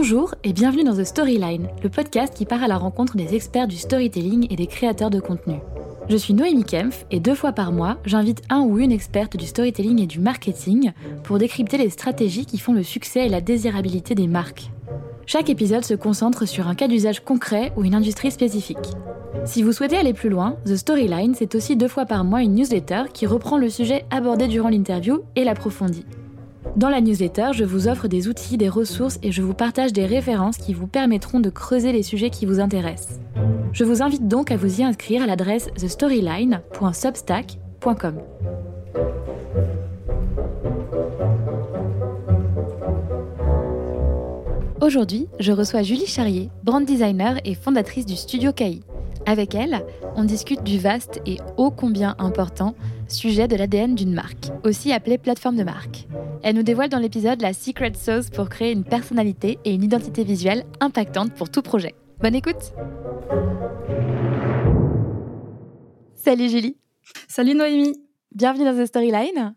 Bonjour et bienvenue dans The Storyline, le podcast qui part à la rencontre des experts du storytelling et des créateurs de contenu. Je suis Noémie Kempf et deux fois par mois, j'invite un ou une experte du storytelling et du marketing pour décrypter les stratégies qui font le succès et la désirabilité des marques. Chaque épisode se concentre sur un cas d'usage concret ou une industrie spécifique. Si vous souhaitez aller plus loin, The Storyline, c'est aussi deux fois par mois une newsletter qui reprend le sujet abordé durant l'interview et l'approfondit. Dans la newsletter, je vous offre des outils, des ressources et je vous partage des références qui vous permettront de creuser les sujets qui vous intéressent. Je vous invite donc à vous y inscrire à l'adresse thestoryline.substack.com. Aujourd'hui, je reçois Julie Charrier, brand designer et fondatrice du studio KI. Avec elle, on discute du vaste et ô combien important sujet de l'ADN d'une marque, aussi appelé plateforme de marque. Elle nous dévoile dans l'épisode la secret sauce pour créer une personnalité et une identité visuelle impactante pour tout projet. Bonne écoute Salut Julie Salut Noémie Bienvenue dans The Storyline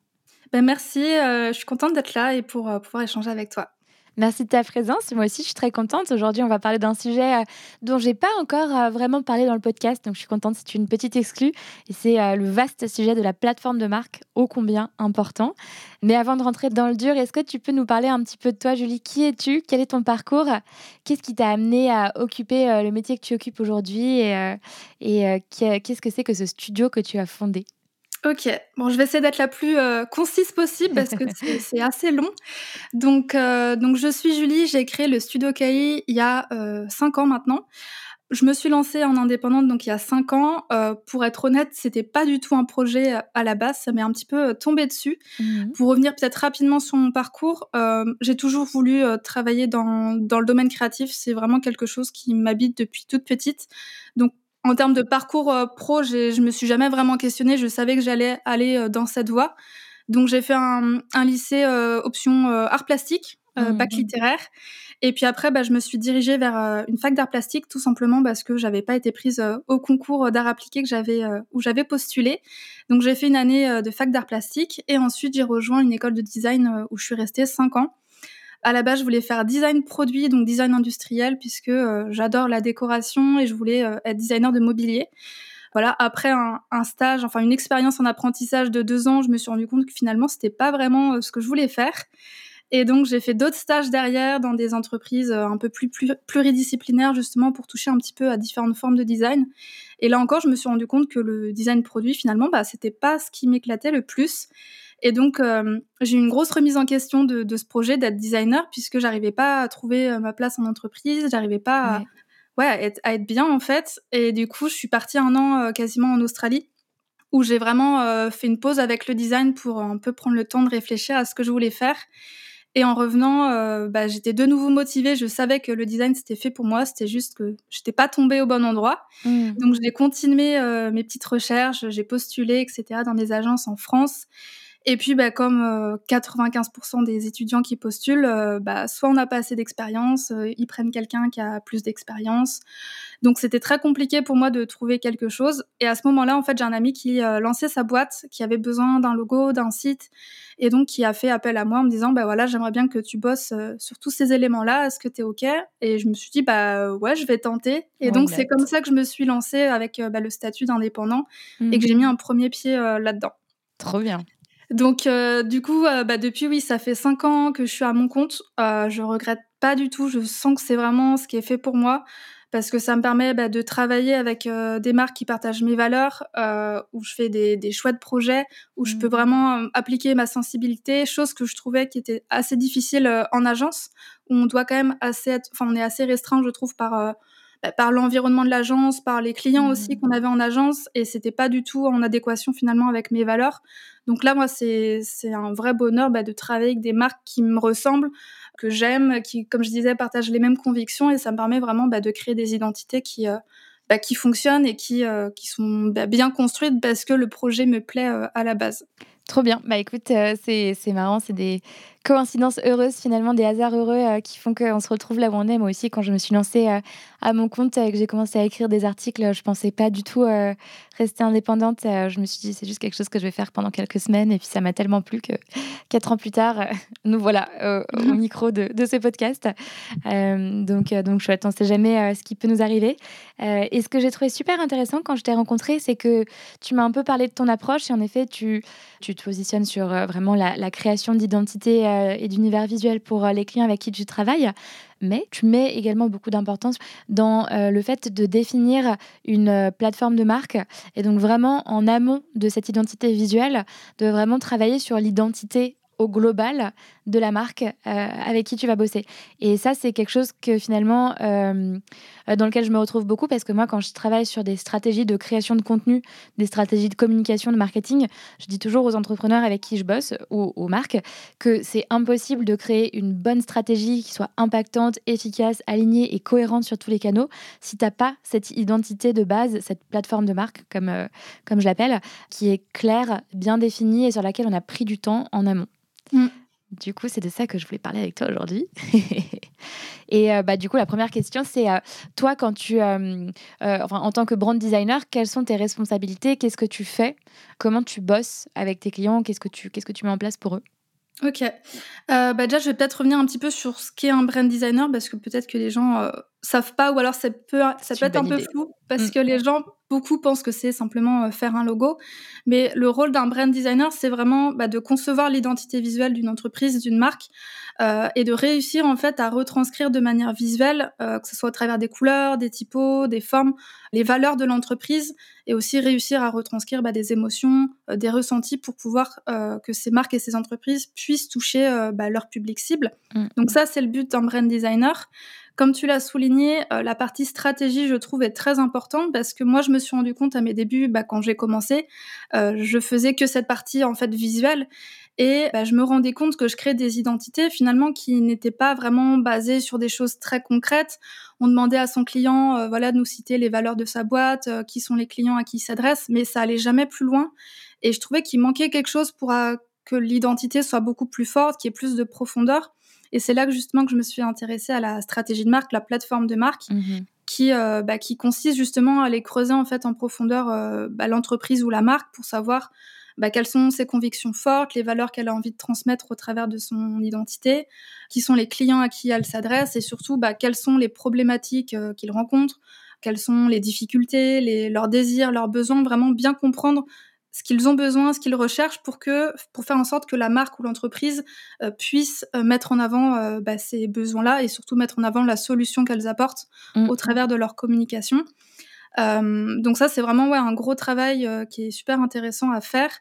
ben Merci, euh, je suis contente d'être là et pour euh, pouvoir échanger avec toi. Merci de ta présence. Moi aussi, je suis très contente. Aujourd'hui, on va parler d'un sujet euh, dont j'ai pas encore euh, vraiment parlé dans le podcast, donc je suis contente. C'est une petite exclue et c'est euh, le vaste sujet de la plateforme de marque, ô combien important. Mais avant de rentrer dans le dur, est-ce que tu peux nous parler un petit peu de toi, Julie? Qui es-tu? Quel est ton parcours? Qu'est-ce qui t'a amené à occuper le métier que tu occupes aujourd'hui? Et, et qu'est-ce que c'est que ce studio que tu as fondé? Ok, bon, je vais essayer d'être la plus euh, concise possible parce que c'est assez long. Donc, euh, donc, je suis Julie, j'ai créé le Studio KI il y a euh, cinq ans maintenant. Je me suis lancée en indépendante donc il y a cinq ans. pour être honnête, c'était pas du tout un projet à la base, ça m'est un petit peu tombé dessus. Mmh pour revenir peut-être rapidement sur mon parcours, j'ai toujours voulu travailler dans, dans le domaine créatif. C'est vraiment quelque chose qui m'habite depuis toute petite. Donc en termes de parcours euh, pro, je me suis jamais vraiment questionnée. Je savais que j'allais aller euh, dans cette voie. Donc j'ai fait un, lycée euh, option art plastique, mmh, bac mmh. littéraire. Et puis après, bah, je me suis dirigée vers une fac d'art plastique, tout simplement parce que j'avais pas été prise au concours d'art appliqué que j'avais où j'avais postulé. Donc j'ai fait une année de fac d'art plastique et ensuite j'ai rejoint une école de design où je suis restée cinq ans. À la base, je voulais faire design produit, donc design industriel, puisque euh, j'adore la décoration et je voulais euh, être designer de mobilier. Voilà, après un, stage, enfin une expérience en apprentissage de deux ans, je me suis rendu compte que finalement, c'était pas vraiment euh, ce que je voulais faire. Et donc, j'ai fait d'autres stages derrière dans des entreprises un peu plus, plus, pluridisciplinaires, justement, pour toucher un petit peu à différentes formes de design. Et là encore, je me suis rendu compte que le design produit, finalement, bah, c'était pas ce qui m'éclatait le plus. Et donc, euh, j'ai eu une grosse remise en question de, ce projet d'être designer, puisque j'arrivais pas à trouver euh, ma place en entreprise, j'arrivais pas à, ouais, être, à être, bien, en fait. Et du coup, je suis partie un an euh, quasiment en Australie, où j'ai vraiment fait une pause avec le design pour un peu prendre le temps de réfléchir à ce que je voulais faire. Et en revenant, bah, j'étais de nouveau motivée. Je savais que le design c'était fait pour moi. C'était juste que j'étais pas tombée au bon endroit. Mmh. Donc j'ai continué mes petites recherches. J'ai postulé, etc. dans des agences en France. Et puis, bah, comme 95% euh, des étudiants qui postulent, euh, bah, soit on n'a pas assez d'expérience, euh, ils prennent quelqu'un qui a plus d'expérience. Donc, c'était très compliqué pour moi de trouver quelque chose. Et à ce moment-là, en fait, j'ai un ami qui lançait sa boîte, qui avait besoin d'un logo, d'un site, et donc qui a fait appel à moi en me disant, bah voilà, j'aimerais bien que tu bosses sur tous ces éléments-là. Est-ce que tu es ok? Et je me suis dit, bah ouais, je vais tenter. Et donc, c'est comme ça que je me suis lancée avec bah, le statut d'indépendant et que j'ai mis un premier pied là-dedans. Trop bien. Donc, euh, du coup, euh, bah, depuis, oui, ça fait cinq ans que je suis à mon compte. Euh, je regrette pas du tout. Je sens que c'est vraiment ce qui est fait pour moi parce que ça me permet bah, de travailler avec euh, des marques qui partagent mes valeurs, où je fais des, des chouettes projets, où je peux mmh. vraiment appliquer ma sensibilité, chose que je trouvais qui était assez difficile en agence, où on doit quand même assez être, enfin, on est assez restreint, je trouve, par par l'environnement de l'agence, par les clients aussi mmh. qu'on avait en agence, et c'était pas du tout en adéquation finalement avec mes valeurs. Donc là, moi, c'est un vrai bonheur bah, de travailler avec des marques qui me ressemblent, que j'aime, qui, comme je disais, partagent les mêmes convictions, et ça me permet vraiment bah, de créer des identités qui euh, qui fonctionnent et qui, euh, qui sont bien construites parce que le projet me plaît euh, à la base. Trop bien. Bah écoute, c'est marrant, c'est des coïncidences heureuses, finalement, des hasards heureux euh, qui font qu'on se retrouve là où on est. Moi aussi, quand je me suis lancée euh, à mon compte et que j'ai commencé à écrire des articles, je pensais pas du tout euh, rester indépendante. je me suis dit, c'est juste quelque chose que je vais faire pendant quelques semaines. Et puis, ça m'a tellement plu que quatre ans plus tard, nous voilà au micro de, de ce podcast. donc, donc, chouette, on ne sait jamais ce qui peut nous arriver. et ce que j'ai trouvé super intéressant quand je t'ai rencontré, c'est que tu m'as un peu parlé de ton approche. Et en effet, tu, tu te positionnes sur vraiment la, la création d'identité euh, et d'univers visuel pour euh, les clients avec qui tu travailles, mais tu mets également beaucoup d'importance dans euh, le fait de définir une plateforme de marque et donc vraiment en amont de cette identité visuelle, de vraiment travailler sur l'identité au global de la marque euh, avec qui tu vas bosser. Et ça, c'est quelque chose que finalement, euh, dans lequel je me retrouve beaucoup parce que moi, quand je travaille sur des stratégies de création de contenu, des stratégies de communication, de marketing, je dis toujours aux entrepreneurs avec qui je bosse ou aux marques que c'est impossible de créer une bonne stratégie qui soit impactante, efficace, alignée et cohérente sur tous les canaux si tu n'as pas cette identité de base, cette plateforme de marque, comme, euh, comme je l'appelle, qui est claire, bien définie et sur laquelle on a pris du temps en amont. Mm. Du coup, c'est de ça que je voulais parler avec toi aujourd'hui. et euh, bah, du coup, la première question, c'est euh, toi, quand tu, euh, en tant que brand designer, quelles sont tes responsabilités? Qu'est-ce que tu fais? Comment tu bosses avec tes clients? Qu'est-ce que tu, que tu mets en place pour eux? Ok. bah déjà, je vais peut-être revenir un petit peu sur ce qu'est un brand designer parce que peut-être que les gens savent pas ou alors ça peut, ça peut être un peu flou parce mm. que les gens Beaucoup pensent que c'est simplement euh, faire un logo, mais le rôle d'un brand designer, c'est vraiment bah, de concevoir l'identité visuelle d'une entreprise, d'une marque, euh, et de réussir en fait à retranscrire de manière visuelle, euh, que ce soit à travers des couleurs, des typos, des formes, les valeurs de l'entreprise, et aussi réussir à retranscrire bah, des émotions, des ressentis pour pouvoir que ces marques et ces entreprises puissent toucher bah, leur public cible. Mm. Donc ça, c'est le but d'un brand designer. Comme tu l'as souligné, euh, la partie stratégie, je trouve, est très importante parce que moi, je me suis rendu compte à mes débuts, bah, quand j'ai commencé, euh, je faisais que cette partie en fait visuelle et bah, je me rendais compte que je créais des identités finalement qui n'étaient pas vraiment basées sur des choses très concrètes. On demandait à son client, euh, voilà, de nous citer les valeurs de sa boîte, qui sont les clients à qui il s'adresse, mais ça allait jamais plus loin. Et je trouvais qu'il manquait quelque chose pour que l'identité soit beaucoup plus forte, qu'il y ait plus de profondeur. Et c'est là que justement que je me suis intéressée à la stratégie de marque, la plateforme de marque, mhm. qui, euh, bah, qui consiste justement à aller creuser en fait en profondeur euh, bah, l'entreprise ou la marque pour savoir bah, quelles sont ses convictions fortes, les valeurs qu'elle a envie de transmettre au travers de son identité, qui sont les clients à qui elle s'adresse et surtout quelles sont les problématiques euh, qu'il rencontre, quelles sont les difficultés, les, leurs désirs, leurs besoins, vraiment bien comprendre ce qu'ils ont besoin, ce qu'ils recherchent pour que, pour faire en sorte que la marque ou l'entreprise euh, puisse euh, mettre en avant euh, bah, ces besoins-là et surtout mettre en avant la solution qu'elles apportent mmh. au travers de leur communication. donc ça, c'est vraiment ouais, un gros travail qui est super intéressant à faire.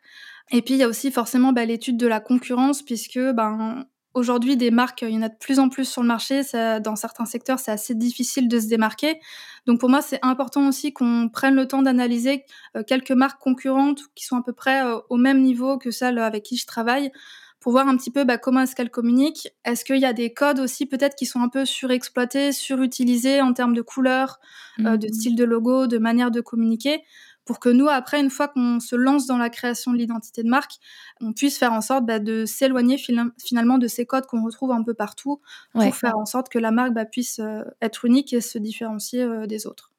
Et puis il y a aussi forcément bah, l'étude de la concurrence puisque ben Aujourd'hui, des marques, il y en a de plus en plus sur le marché. Ça, dans certains secteurs, c'est assez difficile de se démarquer. Donc pour moi, c'est important aussi qu'on prenne le temps d'analyser euh, quelques marques concurrentes qui sont à peu près euh, au même niveau que celles avec qui je travaille pour voir un petit peu bah, comment est-ce qu'elles communiquent. Est-ce qu'il y a des codes aussi peut-être qui sont un peu surexploités, surutilisés en termes de couleurs, euh, de mmh. style de logo, de manière de communiquer? Pour que nous, après, une fois qu'on se lance dans la création de l'identité de marque, on puisse faire en sorte bah, de s'éloigner finalement de ces codes qu'on retrouve un peu partout pour faire en sorte que la marque bah, puisse euh, être unique et se différencier euh, des autres.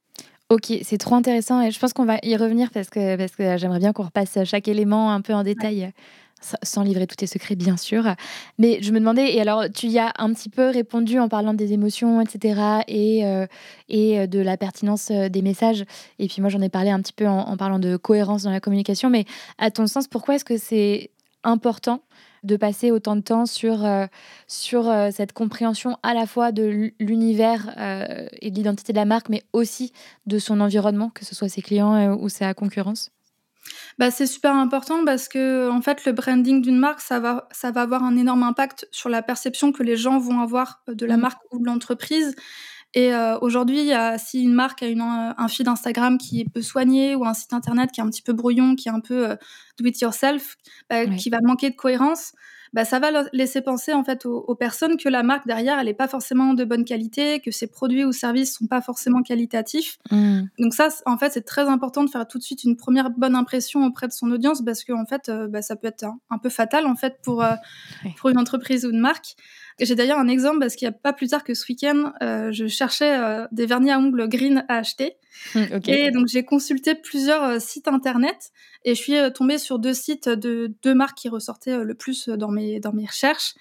Ok, c'est trop intéressant et je pense qu'on va y revenir parce que, parce que j'aimerais bien qu'on repasse chaque élément un peu en détail sans livrer tous tes secrets, bien sûr. Mais je me demandais, et alors tu y as un petit peu répondu en parlant des émotions, etc., et, euh, et euh, de la pertinence euh, des messages. Et puis moi, j'en ai parlé un petit peu en, parlant de cohérence dans la communication. Mais à ton sens, pourquoi est-ce que c'est important de passer autant de temps sur, sur cette compréhension à la fois de l'univers et de l'identité de la marque, mais aussi de son environnement, que ce soit ses clients ou sa concurrence? Bah, c'est super important parce que en fait, le branding d'une marque, ça va, ça va avoir un énorme impact sur la perception que les gens vont avoir euh, de la mmh. marque ou de l'entreprise. Et euh, aujourd'hui, si une marque a une, un feed Instagram qui est peu soigné ou un site internet qui est un petit peu brouillon, qui est un peu euh, do it yourself, bah, qui va manquer de cohérence, bah, ça va laisser penser en fait aux, personnes que la marque derrière, elle n'est pas forcément de bonne qualité, que ses produits ou services sont pas forcément qualitatifs. Mmh. Donc ça, en fait, c'est très important de faire tout de suite une première bonne impression auprès de son audience parce que en fait, euh, bah, ça peut être un, peu fatal en fait pour euh, pour une entreprise ou une marque. J'ai d'ailleurs un exemple parce qu'il n'y a pas plus tard que ce week-end, euh, je cherchais euh, des vernis à ongles green à acheter. Et donc j'ai consulté plusieurs euh, sites internet et je suis tombée sur deux sites de deux marques qui ressortaient le plus dans mes, dans mes recherches.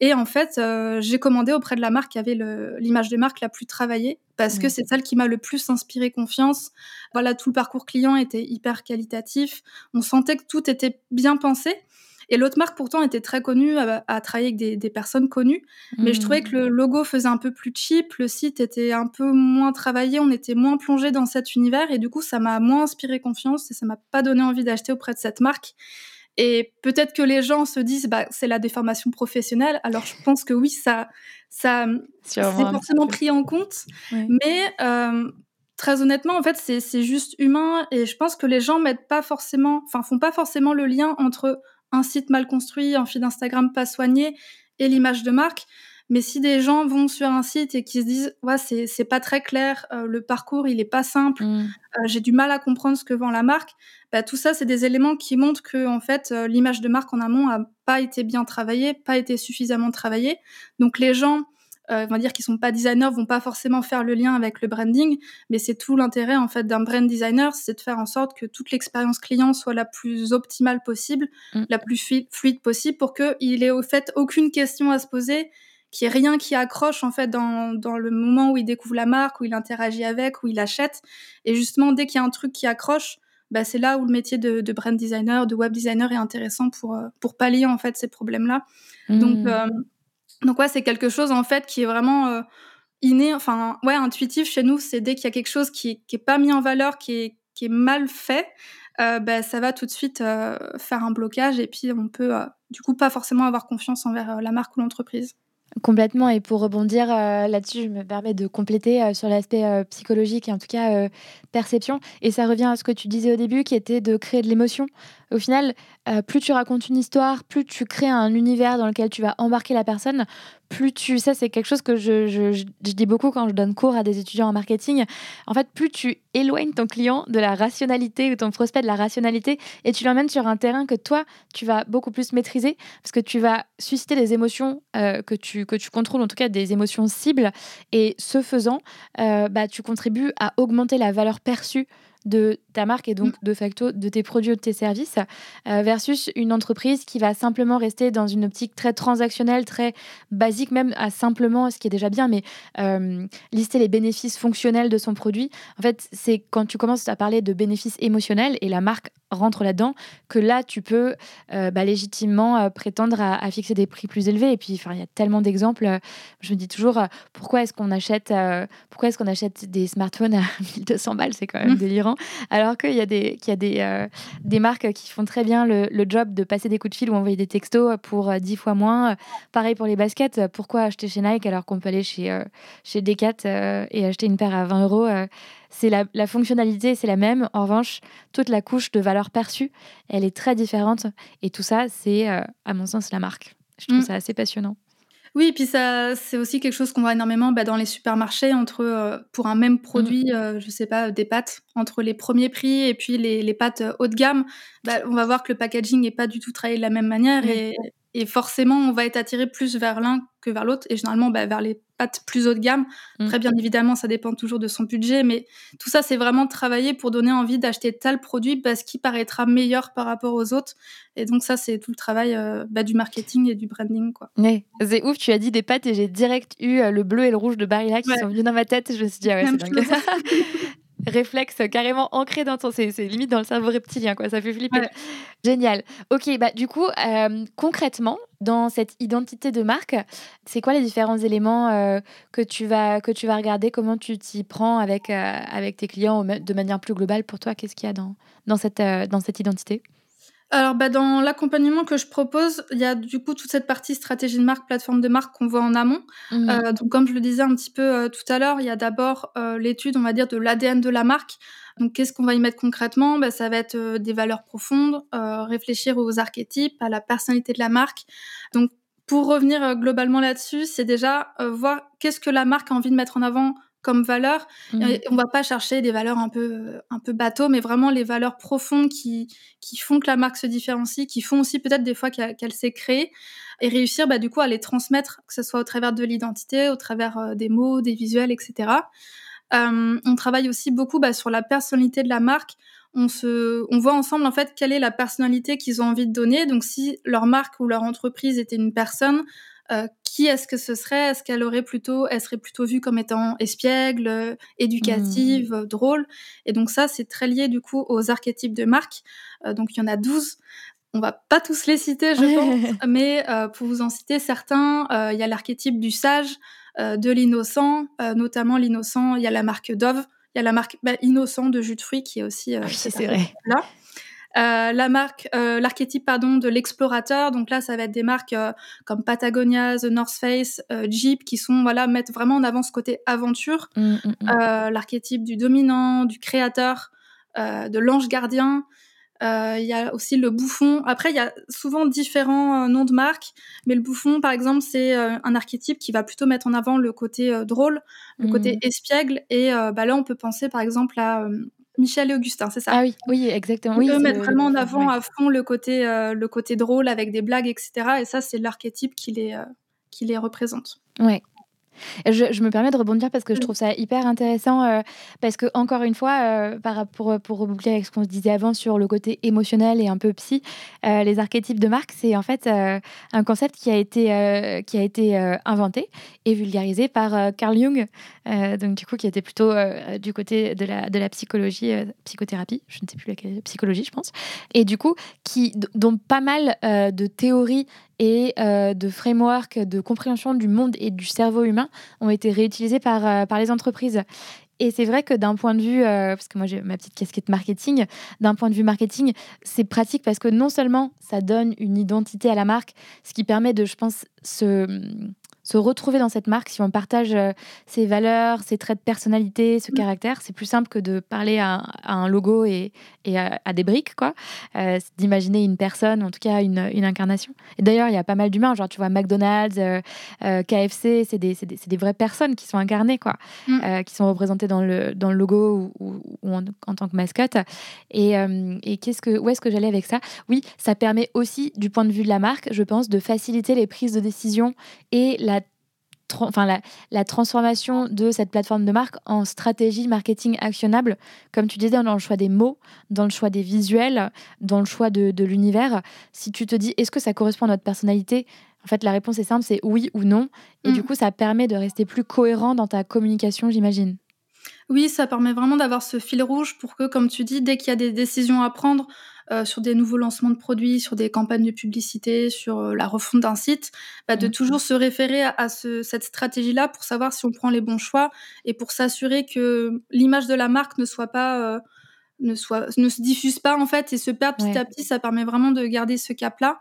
Et en fait, j'ai commandé auprès de la marque qui avait l'image de marque la plus travaillée parce que c'est celle qui m'a le plus inspiré confiance. Voilà, tout le parcours client était hyper qualitatif. On sentait que tout était bien pensé. Et l'autre marque, pourtant, était très connue, à, travailler avec des, personnes connues. Mais je trouvais que le mmh. logo faisait un peu plus cheap, le site était un peu moins travaillé, on était moins plongé dans cet univers. Et du coup, ça m'a moins inspiré confiance et ça m'a pas donné envie d'acheter auprès de cette marque. Et peut-être que les gens se disent, bah, c'est la déformation professionnelle. Alors, je pense que oui, ça, ça, c'est forcément pris en compte. Mais euh, très honnêtement, en fait, c'est juste humain. Et je pense que les gens mettent pas forcément, enfin, font pas forcément le lien entre un site mal construit, un feed Instagram pas soigné et l'image de marque. Mais si des gens vont sur un site et qui se disent ouais c'est pas très clair, euh, le parcours il est pas simple, mmh. euh, j'ai du mal à comprendre ce que vend la marque, bah, tout ça c'est des éléments qui montrent que en fait euh, l'image de marque en amont a pas été bien travaillée, pas été suffisamment travaillée. Donc les gens euh, on va dire qu'ils sont pas designers, vont pas forcément faire le lien avec le branding, mais c'est tout l'intérêt en fait d'un brand designer, c'est de faire en sorte que toute l'expérience client soit la plus optimale possible, mm. la plus fluide possible, pour qu'il ait au fait aucune question à se poser, qu'il n'y ait rien qui accroche en fait dans, dans le moment où il découvre la marque, où il interagit avec, où il achète. Et justement, dès qu'il y a un truc qui accroche, bah, c'est là où le métier de, de, brand designer, de web designer est intéressant pour, euh, pour pallier en fait ces problèmes-là. Donc, mm. euh, donc ouais, c'est quelque chose en fait qui est vraiment euh, inné, enfin ouais, intuitif chez nous. C'est dès qu'il y a quelque chose qui, qui est pas mis en valeur, qui est, qui est mal fait, euh, bah, ça va tout de suite euh, faire un blocage et puis on peut du coup pas forcément avoir confiance envers la marque ou l'entreprise. Complètement. Et pour rebondir là-dessus, je me permets de compléter sur l'aspect psychologique et en tout cas perception. Et ça revient à ce que tu disais au début, qui était de créer de l'émotion. Au final, plus tu racontes une histoire, plus tu crées un univers dans lequel tu vas embarquer la personne, plus tu. Ça, c'est quelque chose que je, je, dis beaucoup quand je donne cours à des étudiants en marketing. En fait, plus tu éloignes ton client de la rationalité ou ton prospect de la rationalité et tu l'emmènes sur un terrain que toi, tu vas beaucoup plus maîtriser parce que tu vas susciter des émotions euh, que, tu, que tu contrôles, en tout cas des émotions cibles. Et ce faisant, euh, bah, tu contribues à augmenter la valeur perçue de ta marque et donc mm. de facto de tes produits ou de tes services euh, versus une entreprise qui va simplement rester dans une optique très transactionnelle, très basique même à simplement, ce qui est déjà bien, mais euh, lister les bénéfices fonctionnels de son produit. En fait, c'est quand tu commences à parler de bénéfices émotionnels et la marque rentre là-dedans que là, tu peux euh, bah, légitimement prétendre à, fixer des prix plus élevés. Et puis, il y a tellement d'exemples. je me dis toujours, pourquoi est-ce qu'on achète, pourquoi est-ce qu'on achète des smartphones à 1200 balles? C'est quand même mm. Alors qu'il y a, des, qu'il y a des, euh, des marques qui font très bien le, job de passer des coups de fil ou envoyer des textos pour 10 euh, fois moins. Pareil pour les baskets. Pourquoi acheter chez Nike alors qu'on peut aller chez, euh, chez Decat et acheter une paire à 20 euros c'est la, la, fonctionnalité, c'est la même. En revanche, toute la couche de valeur perçue, elle est très différente. Et tout ça, c'est, à mon sens, la marque. Je trouve mm. ça assez passionnant. Oui, et puis ça, c'est aussi quelque chose qu'on voit énormément bah, dans les supermarchés entre euh, pour un même produit, je euh, je sais pas, des pâtes entre les premiers prix et puis les, les pâtes euh, haut de gamme, bah, on va voir que le packaging n'est pas du tout travaillé de la même manière et, et forcément, on va être attiré plus vers l'un que vers l'autre, et généralement bah, vers les pâtes plus haut de gamme. Très mmh. Après, bien évidemment, ça dépend toujours de son budget, mais tout ça, c'est vraiment travailler pour donner envie d'acheter tel produit parce qu'il paraîtra meilleur par rapport aux autres. Et donc ça, c'est tout le travail euh, bah, du marketing et du branding. Quoi. c'est ouf, tu as dit des pâtes et j'ai direct eu euh, le bleu et le rouge de Barilla qui sont venus dans ma tête. Je me suis dit, ah ouais, c'est dingue. réflexe carrément ancré dans ton. C'est limite dans le cerveau reptilien, quoi. Ça fait flipper. Génial. Ok, bah du coup, euh, concrètement, dans cette identité de marque, c'est quoi les différents éléments euh, que, tu vas, que tu vas regarder? Comment tu t'y prends avec, euh, avec tes clients de manière plus globale pour toi? Qu'est-ce qu'il y a dans, dans, cette, dans cette identité? Alors, bah, dans l'accompagnement que je propose, il y a du coup toute cette partie stratégie de marque, plateforme de marque qu'on voit en amont. Mmh. Euh, donc, comme je le disais un petit peu euh, tout à l'heure, il y a d'abord euh, l'étude, on va dire, de l'ADN de la marque. Donc, qu'est-ce qu'on va y mettre concrètement? Bah, Ça va être des valeurs profondes, réfléchir aux archétypes, à la personnalité de la marque. Donc, pour revenir globalement là-dessus, c'est déjà voir qu'est-ce que la marque a envie de mettre en avant comme valeur. Mmh. On va pas chercher des valeurs un peu un peu bateau, mais vraiment les valeurs profondes qui qui font que la marque se différencie, qui font aussi peut-être des fois qu'elle s'est créée et réussir bah, du coup à les transmettre, que ce soit au travers de l'identité, au travers des mots, des visuels, etc. on travaille aussi beaucoup bah, sur la personnalité de la marque. On, se, on voit ensemble en fait quelle est la personnalité qu'ils ont envie de donner. Donc si leur marque ou leur entreprise était une personne, euh, qui est-ce que ce serait? Est-ce qu'elle aurait plutôt, elle serait plutôt vue comme étant espiègle, éducative, mmh. drôle? Et donc ça, c'est très lié du coup aux archétypes de marque. Euh, donc il y en a 12. On va pas tous les citer, je pense, mais euh, pour vous en citer certains, il y a l'archétype du sage, de l'innocent, notamment l'innocent. Il y a la marque Dove, il y a la marque bah, Innocent de jus de fruits qui est aussi oui, c'est vrai. là. Euh, la marque, euh, l'archétype pardon de l'explorateur. Donc là, ça va être des marques euh, comme Patagonia, The North Face, Jeep, qui sont voilà mettent vraiment en avant ce côté aventure. Mmh, mmh, mmh. l'archétype du dominant, du créateur, de l'ange gardien. Il y a aussi le bouffon. Après, il y a souvent différents noms de marques, mais le bouffon, par exemple, c'est un archétype qui va plutôt mettre en avant le côté drôle, le côté espiègle. Et bah là, on peut penser, par exemple, à Michel et Augustin, c'est ça Ah oui, oui, exactement. On peut mettre vraiment en avant à fond le côté, euh, le côté drôle avec des blagues, etc. Et ça, c'est l'archétype qui les, euh, qui les représente. Ouais. Je, me permets de rebondir parce que je trouve ça hyper intéressant euh, parce que encore une fois, euh, par, pour, pour reboucler avec ce qu'on se disait avant sur le côté émotionnel et un peu psy, euh, les archétypes de marque, c'est en fait un concept qui a été, qui a été inventé et vulgarisé par Carl Jung, donc du coup qui était plutôt du côté de la, de la psychologie, psychothérapie, je ne sais plus laquelle, psychologie je pense, et du coup qui, dont pas mal de théories et euh, de frameworks de compréhension du monde et du cerveau humain ont été réutilisés par, euh, par les entreprises. Et c'est vrai que d'un point de vue, euh, parce que moi j'ai ma petite casquette marketing, d'un point de vue marketing, c'est pratique parce que non seulement ça donne une identité à la marque, ce qui permet de, je pense, se se retrouver dans cette marque, si on partage euh, ses valeurs, ses traits de personnalité, ce mm. caractère, c'est plus simple que de parler à, un logo et, à, des briques, quoi. Euh, d'imaginer une personne, en tout cas une, incarnation. Et d'ailleurs, il y a pas mal d'humains, genre tu vois McDonald's, euh, KFC, c'est des, des, vraies personnes qui sont incarnées, quoi, mm. qui sont représentées dans le, dans le logo ou, en, tant que mascotte. Et, et qu'est-ce que, où est-ce que j'allais avec ça? Oui, ça permet aussi, du point de vue de la marque, je pense, de faciliter les prises de décision et la enfin, la, transformation de cette plateforme de marque en stratégie marketing actionnable, comme tu disais, dans le choix des mots, dans le choix des visuels, dans le choix de, l'univers. Si tu te dis, est-ce que ça correspond à notre personnalité? En fait, la réponse est simple, c'est oui ou non. Et du mm. coup, ça permet de rester plus cohérent dans ta communication, j'imagine. Oui, ça permet vraiment d'avoir ce fil rouge pour que, comme tu dis, dès qu'il y a des décisions à prendre, euh, sur des nouveaux lancements de produits, sur des campagnes de publicité, sur euh, la refonte d'un site, bah, de mmh. toujours se référer à, cette stratégie-là pour savoir si on prend les bons choix et pour s'assurer que l'image de la marque ne soit pas euh, ne soit ne se diffuse pas en fait et se perd petit à petit. Ça permet vraiment de garder ce cap-là.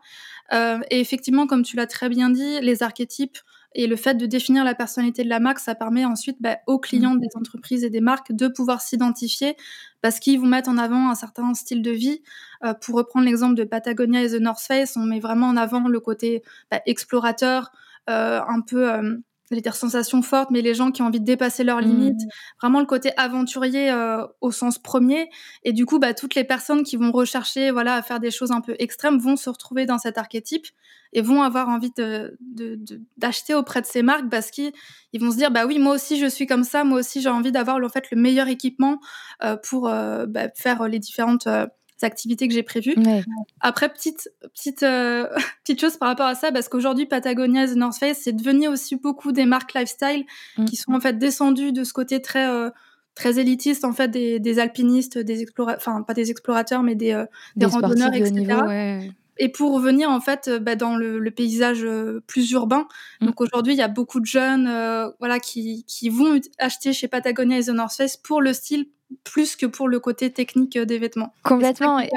et effectivement, comme tu l'as très bien dit, les archétypes et le fait de définir la personnalité de la marque, ça permet ensuite bah, aux clients des entreprises et des marques de pouvoir s'identifier parce qu'ils vont mettre en avant un certain style de vie. Euh, pour reprendre l'exemple de Patagonia et The North Face, on met vraiment en avant le côté bah, explorateur, euh, un peu euh, j'allais dire sensations fortes, mais les gens qui ont envie de dépasser leurs limites, mmh. vraiment le côté aventurier euh, au sens premier. Et du coup, bah, toutes les personnes qui vont rechercher voilà, à faire des choses un peu extrêmes vont se retrouver dans cet archétype et vont avoir envie de, d'acheter auprès de ces marques parce qu'ils ils vont se dire, bah oui, moi aussi je suis comme ça, moi aussi j'ai envie d'avoir en fait, le meilleur équipement euh, pour euh, bah, faire les différentes activités que j'ai prévues. Après, petite, petite, euh, petite chose par rapport à ça, parce qu'aujourd'hui, Patagonia et The North Face, c'est devenu aussi beaucoup des marques lifestyle mm. qui sont en fait descendues de ce côté très, euh, très élitiste, en fait, des, alpinistes, des explorateurs, enfin, pas des explorateurs, mais des, euh, des, randonneurs, etc. Et pour revenir en fait bah, dans le, paysage plus urbain, mm. donc aujourd'hui il y a beaucoup de jeunes voilà qui, qui vont acheter chez Patagonia et The North Face pour le style plus que pour le côté technique des vêtements. Complètement. Et,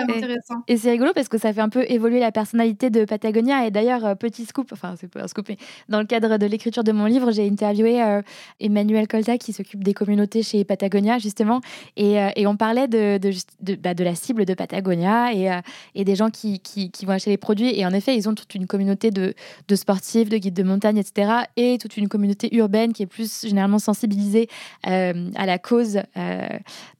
et c'est rigolo parce que ça fait un peu évoluer la personnalité de Patagonia. Et d'ailleurs, petit scoop, enfin, c'est pas un scoop, mais dans le cadre de l'écriture de mon livre, j'ai interviewé Emmanuel Colta qui s'occupe des communautés chez Patagonia, justement. Et, et on parlait de, de, de, bah, de, la cible de Patagonia et, et des gens qui, qui, qui, vont acheter les produits. Et en effet, ils ont toute une communauté de, de sportifs, de guides de montagne, etc. Et toute une communauté urbaine qui est plus généralement sensibilisée à la cause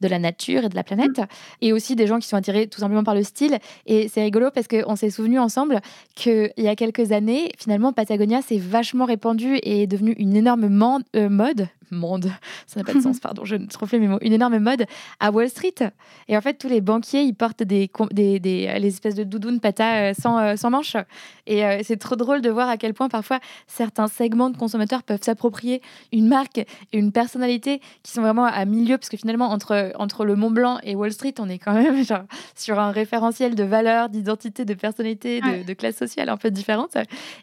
de la nature et de la planète, et aussi des gens qui sont attirés tout simplement par le style. Et c'est rigolo parce qu'on s'est souvenu ensemble qu'il y a quelques années, finalement, Patagonia s'est vachement répandu et est devenu une énorme euh, mode, monde, ça n'a pas de sens, pardon, je ne trouve mes mots, une énorme mode à Wall Street. Et en fait, tous les banquiers, ils portent des, des, des les espèces de doudounes pata euh, sans, euh, sans manches. Et euh, c'est trop drôle de voir à quel point parfois certains segments de consommateurs peuvent s'approprier une marque et une personnalité qui sont vraiment à milieu, parce que finalement, entre, entre le Mont Blanc et Wall Street, on est quand même genre, sur un référentiel de valeurs, d'identité, de personnalité, de, de, classe sociale un peu différente.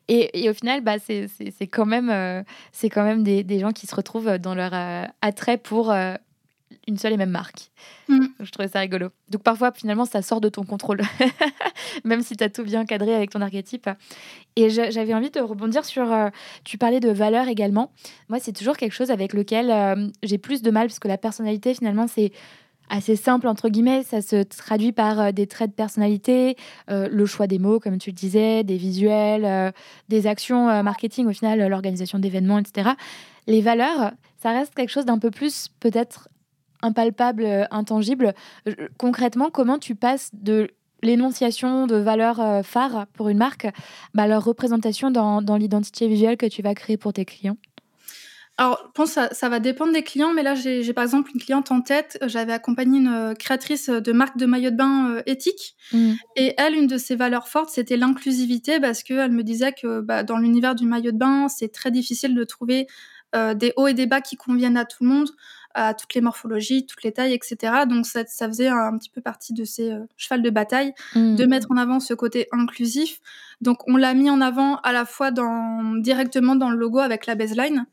Et, et au final, bah, c'est quand même, c'est quand même des, des gens qui se retrouvent dans leur euh, attrait pour euh, une seule et même marque. Mm. Je trouvais ça rigolo. Donc parfois, finalement, ça sort de ton contrôle, même si tu as tout bien cadré avec ton archétype. Et j'avais envie de rebondir sur... Euh, tu parlais de valeur également. Moi, c'est toujours quelque chose avec lequel j'ai plus de mal, parce que la personnalité, finalement, c'est assez simple, entre guillemets. Ça se traduit par des traits de personnalité, le choix des mots, comme tu le disais, des visuels, des actions marketing, au final, l'organisation d'événements, etc. Les valeurs, ça reste quelque chose d'un peu plus peut-être impalpable, euh, intangible. Concrètement, comment tu passes de l'énonciation de valeurs euh, phares pour une marque bah, leur représentation dans, l'identité visuelle que tu vas créer pour tes clients? Alors, je pense que ça, va dépendre des clients, mais là, j'ai par exemple une cliente en tête. J'avais accompagné une euh, créatrice de marque de maillot de bain éthique. Mmh. Et elle, une de ses valeurs fortes, c'était l'inclusivité, parce qu'elle me disait que bah, dans l'univers du maillot de bain, c'est très difficile de trouver euh, des hauts et des bas qui conviennent à tout le monde, à toutes les morphologies, toutes les tailles, etc. Donc ça, ça faisait un, petit peu partie de ces euh, chevals de bataille, mmh. de mettre en avant ce côté inclusif. Donc on l'a mis en avant à la fois dans, directement dans le logo avec la baseline,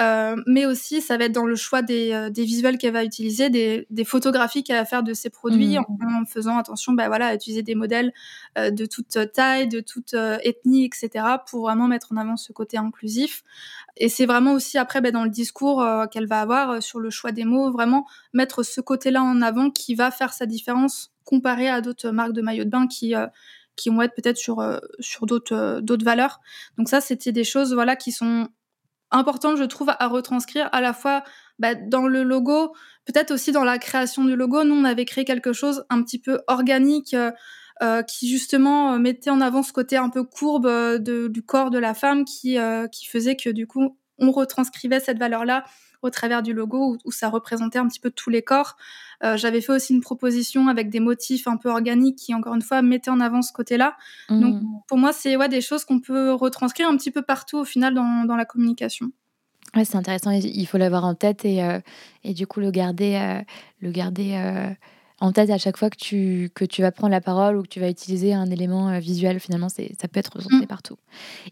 euh, mais aussi ça va être dans le choix des, euh, des visuels qu'elle va utiliser, des, des photographies qu'elle va faire de ses produits mmh. en, faisant attention bah, voilà, à utiliser des modèles euh, de toute taille, de toute ethnie, etc. pour vraiment mettre en avant ce côté inclusif. Et c'est vraiment aussi après bah, dans le discours qu'elle va avoir sur le choix des mots, vraiment mettre ce côté-là en avant qui va faire sa différence comparé à d'autres marques de maillots de bain qui qui vont être peut-être sur sur d'autres d'autres valeurs. Donc ça c'était des choses voilà qui sont important, je trouve, à retranscrire à la fois bah, dans le logo, peut-être aussi dans la création du logo. Nous, on avait créé quelque chose un petit peu organique euh, euh qui justement euh, mettait en avant ce côté un peu courbe euh, du corps de la femme qui, qui faisait que du coup, on retranscrivait cette valeur-là au travers du logo où, ça représentait un petit peu tous les corps. Euh, j'avais fait aussi une proposition avec des motifs un peu organiques qui, encore une fois, mettaient en avant ce côté-là. Mmh. Donc, pour moi, c'est ouais, des choses qu'on peut retranscrire un petit peu partout au final dans, dans la communication. Ouais, c'est intéressant. Il faut l'avoir en tête et, euh, et, du coup le garder, euh, le garder en tête à chaque fois que tu, que tu vas prendre la parole ou que tu vas utiliser un élément euh, visuel. Finalement, c'est, ça peut être ressourcé mm. partout.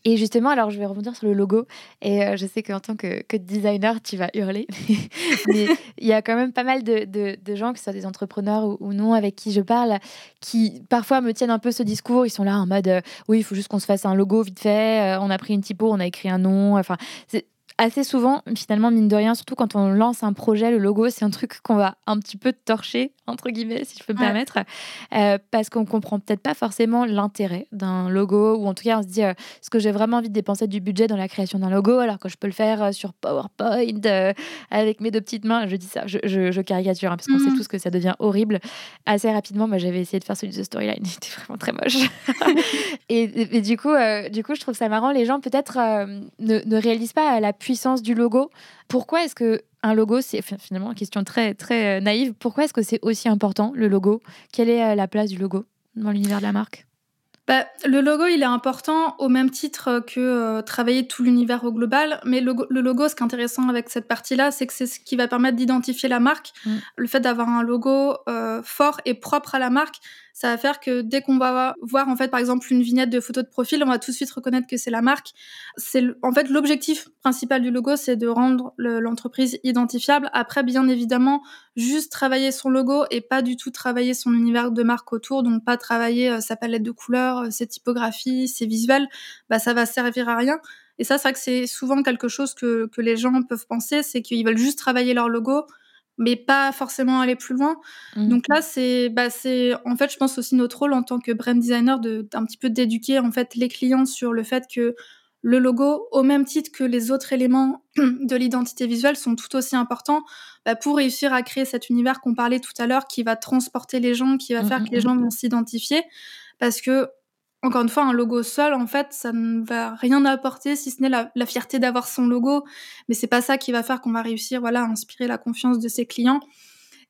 Et justement, alors je vais rebondir sur le logo. Et euh, je sais qu'en tant que, que, designer, tu vas hurler. Mais il y a quand même pas mal de, de, gens, que ce soit des entrepreneurs ou, non, avec qui je parle, qui parfois me tiennent un peu ce discours. Ils sont là en mode euh, oui, il faut juste qu'on se fasse un logo vite fait. on a pris une typo, on a écrit un nom. Enfin, c'est assez souvent, finalement, mine de rien, surtout quand on lance un projet, le logo, c'est un truc qu'on va un petit peu torcher, entre guillemets, si je peux me permettre, euh, parce qu'on comprend peut-être pas forcément l'intérêt d'un logo, ou en tout cas, on se dit, euh, est-ce que j'ai vraiment envie de dépenser du budget dans la création d'un logo, alors que je peux le faire euh, sur PowerPoint, avec mes deux petites mains? Je dis ça, je, caricature, hein, parce qu'on sait mmh. tous que ça devient horrible. Assez rapidement, moi, j'avais essayé de faire celui de Storyline, c'était vraiment très moche. et, du, coup, du coup, je trouve ça marrant, les gens peut-être ne, ne réalisent pas la puissance puissance du logo. Pourquoi est-ce que un logo, c'est finalement une question très très euh, naïve. Pourquoi est-ce que c'est aussi important le logo? Quelle est euh, la place du logo dans l'univers de la marque? Bah, le logo, il est important au même titre que euh, travailler tout l'univers au global. Mais le, logo, ce qui est intéressant avec cette partie-là, c'est que c'est ce qui va permettre d'identifier la marque. Mm. Le fait d'avoir un logo euh, fort et propre à la marque, ça va faire que dès qu'on va voir en fait par exemple une vignette de photo de profil, on va tout de suite reconnaître que c'est la marque. C'est en fait l'objectif principal du logo, c'est de rendre l'entreprise identifiable. Après, bien évidemment, juste travailler son logo et pas du tout travailler son univers de marque autour, donc pas travailler euh, sa palette de couleurs, euh, ses typographies, ses visuels, bah ça va servir à rien. Et ça, c'est vrai que c'est souvent quelque chose que, que les gens peuvent penser, c'est qu'ils veulent juste travailler leur logo mais pas forcément aller plus loin. Mmh. Donc là, c'est, bah, c'est, en fait, je pense aussi notre rôle en tant que brand designer de, d'un petit peu d'éduquer en fait les clients sur le fait que le logo, au même titre que les autres éléments de l'identité visuelle, sont tout aussi importants bah, pour réussir à créer cet univers qu'on parlait tout à l'heure, qui va transporter les gens, qui va mmh, faire que les mmh, gens vont s'identifier, parce que encore une fois, un logo seul, en fait, ça ne va rien apporter si ce n'est la, fierté d'avoir son logo. Mais c'est pas ça qui va faire qu'on va réussir, voilà, à inspirer la confiance de ses clients.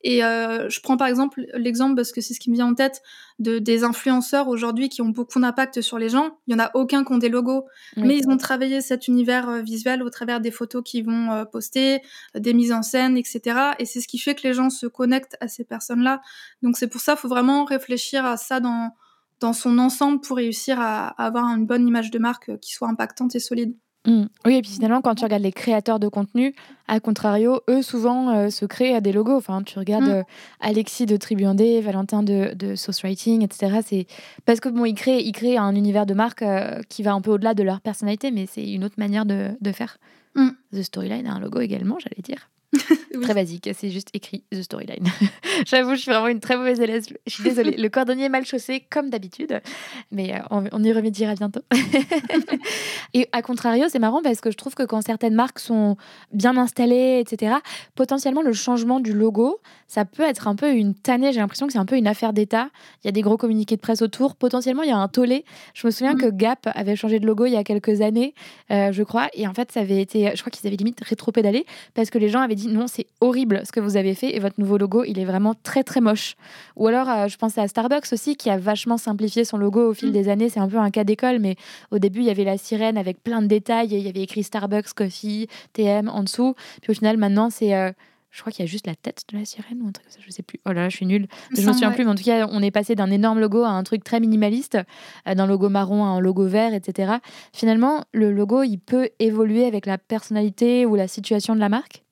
Et euh, je prends par exemple l'exemple parce que c'est ce qui me vient en tête de des influenceurs aujourd'hui qui ont beaucoup d'impact sur les gens. Il y en a aucun qui ont des logos, mais ils ont travaillé cet univers euh, visuel au travers des photos qu'ils vont euh, poster, des mises en scène, etc. Et c'est ce qui fait que les gens se connectent à ces personnes-là. Donc c'est pour ça, faut vraiment réfléchir à ça dans dans son ensemble pour réussir à, avoir une bonne image de marque euh, qui soit impactante et solide. Mmh. Oui, et puis finalement, quand tu regardes les créateurs de contenu, à contrario, eux souvent euh, se créent des logos. Enfin, tu regardes mmh. euh, Alexis de Tribune Valentin de, de Source Writing, etc. C'est parce que bon, ils créent, ils créent un univers de marque qui va un peu au-delà de leur personnalité, mais c'est une autre manière de, de faire. Mmh. The Storyline a un logo également, j'allais dire. Très basique, c'est juste écrit The Storyline. J'avoue, je suis vraiment une très mauvaise élève. Je suis désolée. Le cordonnier est mal chaussé, comme d'habitude, mais euh, on, y remédiera bientôt. et à contrario, c'est marrant parce que je trouve que quand certaines marques sont bien installées, etc., potentiellement le changement du logo, ça peut être un peu une tannée. J'ai l'impression que c'est un peu une affaire d'État. Il y a des gros communiqués de presse autour. Potentiellement, il y a un tollé. Je me souviens mm. que Gap avait changé de logo il y a quelques années, euh, je crois, et en fait, ça avait été, je crois qu'ils avaient limite rétro-pédalé parce que les gens avaient dit non, c'est horrible ce que vous avez fait et votre nouveau logo, il est vraiment très très moche. Ou alors, euh, je pensais à Starbucks aussi qui a vachement simplifié son logo au fil mm. des années. C'est un peu un cas d'école, mais au début, il y avait la sirène avec plein de détails. Il y avait écrit Starbucks, Coffee, TM en dessous. Puis au final, maintenant, c'est. Euh, je crois qu'il y a juste la tête de la sirène ou un truc comme ça, je sais plus. Oh là là, je suis nulle. Je m'en souviens plus, mais en tout cas, on est passé d'un énorme logo à un truc très minimaliste, euh, d'un logo marron à un logo vert, etc. Finalement, le logo, il peut évoluer avec la personnalité ou la situation de la marque?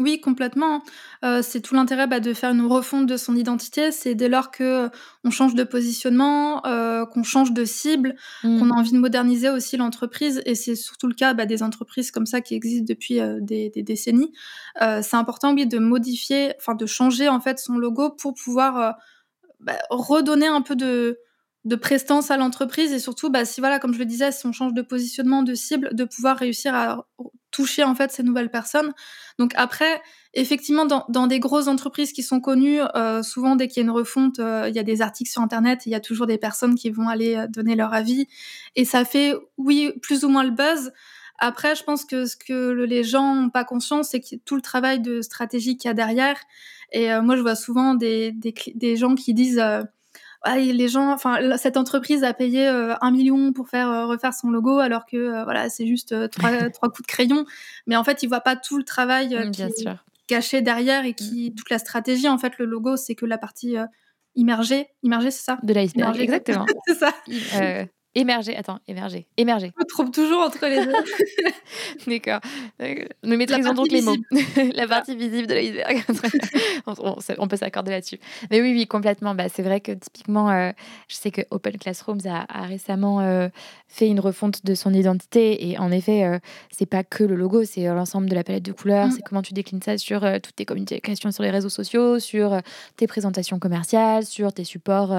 Oui, complètement. Euh, c'est tout l'intérêt bah, de faire une refonte de son identité. C'est dès lors que on change de positionnement, euh, qu'on change de cible, mmh. qu'on a envie de moderniser aussi l'entreprise. Et c'est surtout le cas bah, des entreprises comme ça qui existent depuis euh, des, décennies. c'est important, oui, de modifier, enfin de changer en fait son logo pour pouvoir bah, redonner un peu de, de prestance à l'entreprise et surtout, bah, si voilà, comme je le disais, si on change de positionnement, de cible, de pouvoir réussir à toucher en fait ces nouvelles personnes. Donc après, effectivement, dans, dans des grosses entreprises qui sont connues, euh, souvent dès qu'il y a une refonte, euh, il y a des articles sur Internet, il y a toujours des personnes qui vont aller euh, donner leur avis et ça fait, oui, plus ou moins le buzz. Après, je pense que ce que les gens n'ont pas conscience, c'est que tout le travail de stratégie qu'il y a derrière. Et moi, je vois souvent des, des, des gens qui disent ah, les gens, enfin, cette entreprise a payé euh, un million pour faire euh, refaire son logo, alors que euh, voilà, c'est juste trois, trois, coups de crayon. Mais en fait, ils voient pas tout le travail qui est caché derrière et qui mm. toute la stratégie. En fait, le logo, c'est que la partie immergée, immergée, c'est ça? De l'iceberg, exactement. c'est ça. Émerger, attends, émerger, émerger. Je me trompe toujours entre les deux. D'accord. Nous maîtrisons donc les mots. la partie visible de l'iceberg. on, peut s'accorder là-dessus. Mais oui, oui, complètement. Bah, c'est vrai que typiquement, euh, je sais que Open Classrooms a, récemment euh, fait une refonte de son identité. Et en effet, euh, c'est pas que le logo, c'est l'ensemble de la palette de couleurs. Mm. C'est comment tu déclines ça sur toutes tes communications sur les réseaux sociaux, sur tes présentations commerciales, sur tes supports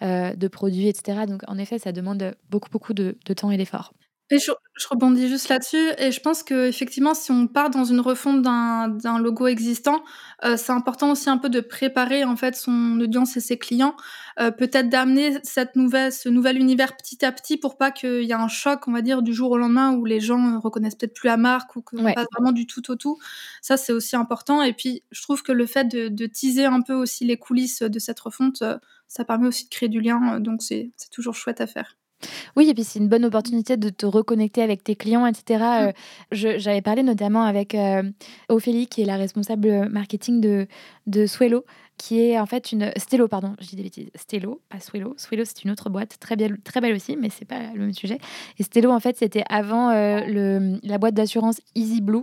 de produits, etc. Donc en effet, ça demande beaucoup, beaucoup de, temps et d'efforts. Et je je rebondis juste là-dessus et je pense qu'effectivement, si on part dans une refonte d'un logo existant, heu, c'est important aussi un peu de préparer, en fait, son audience et ses clients. Heu, peut-être d'amener cette nouvelle ce nouvel univers petit à petit pour pas qu'il y ait un choc, on va dire, du jour au lendemain où les gens, reconnaissent peut-être plus la marque ou qu'on Ouais. passe vraiment du tout au tout. Ça, c'est aussi important et puis je trouve que le fait de de teaser un peu aussi les coulisses, de cette refonte, heu, ça permet aussi de créer du lien, donc c'est toujours chouette à faire. Oui et puis c'est une bonne opportunité de te reconnecter avec tes clients et cetera, Mmh. heu, je j'avais parlé notamment avec, heu, Ophélie qui est la responsable, marketing de de Swello, qui est en fait une Stello pardon, je dis des bêtises, Stello, pas Swello. Swello c'est une autre boîte très belle très belle aussi, mais c'est pas le même sujet. Et Stello en fait c'était avant, heu, le la boîte d'assurance Easy Blue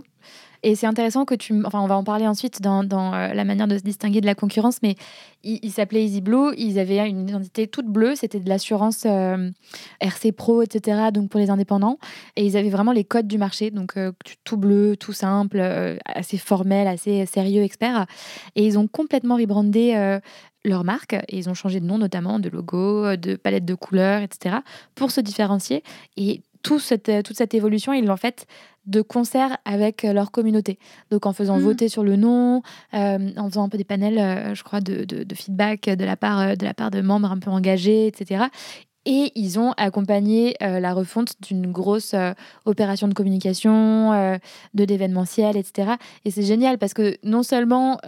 et c'est intéressant que tu enfin on va en parler ensuite dans dans, heu, la manière de se distinguer de la concurrence, mais ils ils s'appelaient Easy Blue, ils avaient une identité toute bleue, c'était de l'assurance, hem, RC Pro et cetera, donc pour les indépendants. Et ils avaient vraiment les codes du marché, donc heu, t tout bleu, tout simple, assez formel, assez sérieux, expert et ils ont complètement rebrandé, leur marque et ils ont changé de nom notamment, de logo, de palette de couleurs et cetera, pour se différencier. Et tout cette, heu, toute cette évolution, ils l'ont faite de concert avec, heu, leur communauté. Donc en faisant Mmh. voter sur le nom, hem, en faisant un peu des panels, je crois de de de feedback de la part, de la part de membres un peu engagés et cetera et ils ont accompagné, heu, la refonte d'une grosse, heu, opération de communication, heu, de l'événementiel et cetera et c'est génial parce que non seulement,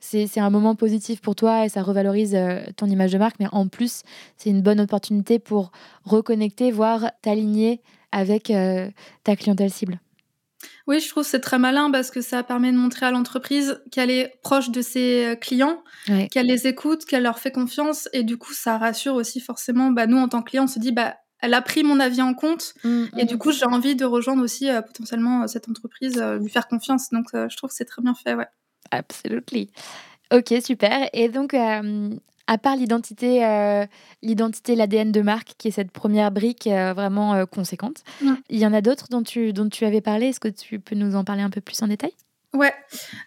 c'est un moment positif pour toi et ça revalorise, ton image de marque, mais en plus, c'est une bonne opportunité pour reconnecter, voire t'aligner avec, ta clientèle cible. Oui, je trouve c'est très malin parce que ça permet de montrer à l'entreprise qu'elle est proche de ses, heu, clients, Ouais. qu'elle les écoute, qu'elle leur fait confiance et du coup, ça rassure aussi forcément, bah, nous en tant que clients, on se dit: «Bah, elle a pris mon avis en compte Mmh et du coup, j'ai envie de rejoindre aussi, heu, potentiellement, heu, cette entreprise, lui faire confiance», donc je trouve que c'est très bien fait, ouais. Absolutely. OK, super et donc à part l'identité, heu, l'identité, l'ADN de marque qui est cette 1re brique, heu, vraiment, heu, conséquente, Mmh. il y en a d'autres dont tu dont tu avais parlé? Est-ce que tu peux nous en parler un peu plus en détail? Ouais,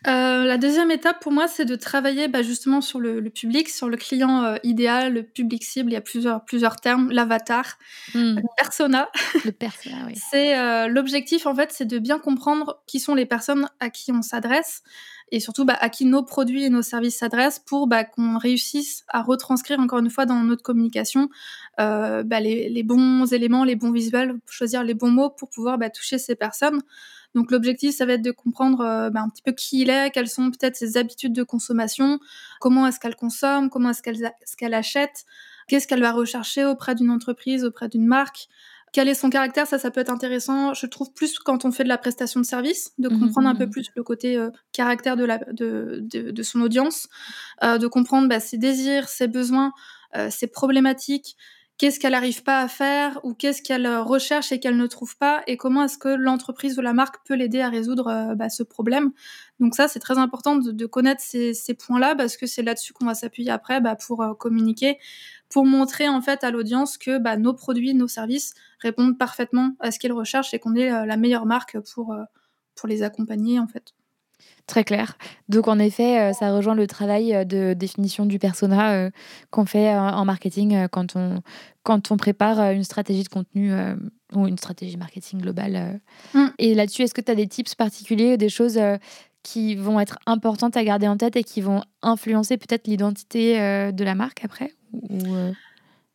heu, la 2e étape pour moi, c'est de travailler, bah, justement sur le le public, sur le client, heu, idéal, le public cible. Il y a plusieurs plusieurs termes, l'avatar, Mmh. le persona. Le persona, oui. C'est, heu, l'objectif en fait, c'est de bien comprendre qui sont les personnes à qui on s'adresse et surtout, bah, à qui nos produits et nos services s'adressent pour, bah, qu'on réussisse à retranscrire encore une fois dans notre communication, heu, bah, les les bons éléments, les bons visuels, choisir les bons mots pour pouvoir, bah, toucher ces personnes. Donc l'objectif, ça va être de comprendre, heu, bah, un petit peu qui il est, quelles sont peut-être ses habitudes de consommation, comment est-ce qu'elle consomme, comment est-ce qu'elle achète, qu'est-ce qu'elle va rechercher auprès d'une entreprise, auprès d'une marque, quel est son caractère. Ça, ça peut être intéressant, je trouve, plus quand on fait de la prestation de service, de Mmh mh. comprendre un Mmh peu mh. plus le côté, heu, caractère de la de de de son audience, heu, de comprendre, bah, ses désirs, ses besoins, heu, ses problématiques. Qu'est-ce qu'elle arrive pas à faire ou qu'est-ce qu'elle, heu, recherche et qu'elle ne trouve pas et comment est-ce que l'entreprise ou la marque peut l'aider à résoudre, heu, bah, ce problème. Donc ça, c'est très important de connaître ces points-là parce que c'est là-dessus qu'on va s'appuyer après, bah, pour, heu, communiquer, pour montrer en fait à l'audience que, bah, nos produits, nos services répondent parfaitement à ce qu'ils recherchent et qu'on est, la meilleure marque pour, pour les accompagner, en fait. Très clair. Donc en effet, heu, ça rejoint le travail, heu, de définition du persona, heu, qu'on fait en marketing, quand on quand on prépare, une stratégie de contenu, ou une stratégie marketing globale, Mmh. et là-dessus, est-ce que tu as des tips particuliers, des choses, qui vont être importantes à garder en tête et qui vont influencer peut-être l'identité, de la marque après? Ou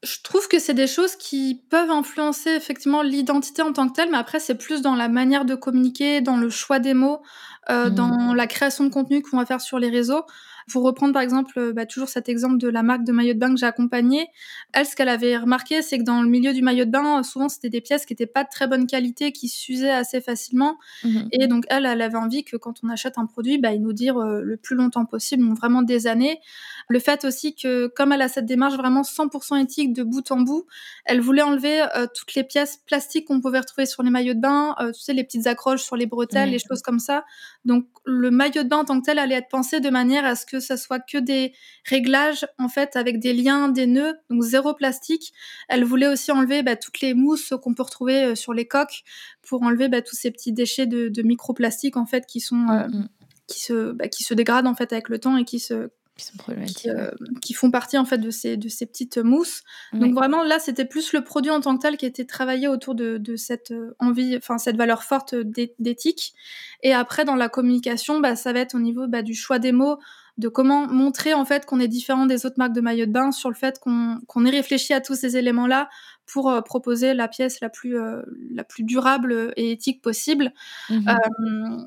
Je trouve que c'est des choses qui peuvent influencer effectivement l'identité en tant que telle, mais après c'est plus dans la manière de communiquer, dans le choix des mots, heu, Mmh. dans la création de contenu qu'on va faire sur les réseaux. Pour reprendre par exemple, heu, bah, toujours cet exemple de la marque de maillot de bain que j'ai accompagnée. Elle, ce qu'elle avait remarqué, c'est que dans le milieu du maillot de bain, souvent c'était des pièces qui étaient pas de très bonne qualité, qui s'usaient assez facilement Mmh mh. et donc elle, elle avait envie que quand on achète un produit, bah, il nous dure, heu, le plus longtemps possible, donc vraiment des années. Le fait aussi que comme elle a cette démarche vraiment 100 % éthique de bout en bout, elle voulait enlever, heu, toutes les pièces plastiques qu'on pouvait retrouver sur les maillots de bain, tu sais les petites accroches sur les bretelles, les choses comme ça. Donc le maillot de bain en tant que tel allait être pensé de manière à ce que ça soit que des réglages en fait avec des liens, des nœuds, donc 0 plastique. Elle voulait aussi enlever, bah, toutes les mousses qu'on peut retrouver, heu, sur les coques pour enlever, bah, tous ces petits déchets de de microplastiques en fait qui sont, Mmh heu, mh. qui se, bah, qui se dégradent en fait avec le temps et qui se qui, font partie en fait de ces, de ces petites mousses. Donc vraiment là, c'était plus le produit en tant que tel qui était travaillé autour de, de cette envie, enfin cette valeur forte d'éthique. Et après, dans la communication, bah, ça va être au niveau bah, du choix des mots, de comment montrer en fait qu'on est différent des autres marques de maillot de bain sur le fait qu'on qu'on ait réfléchi à tous ces éléments-là pour euh, proposer la pièce la plus, euh, la plus durable et éthique possible. Mmh euh,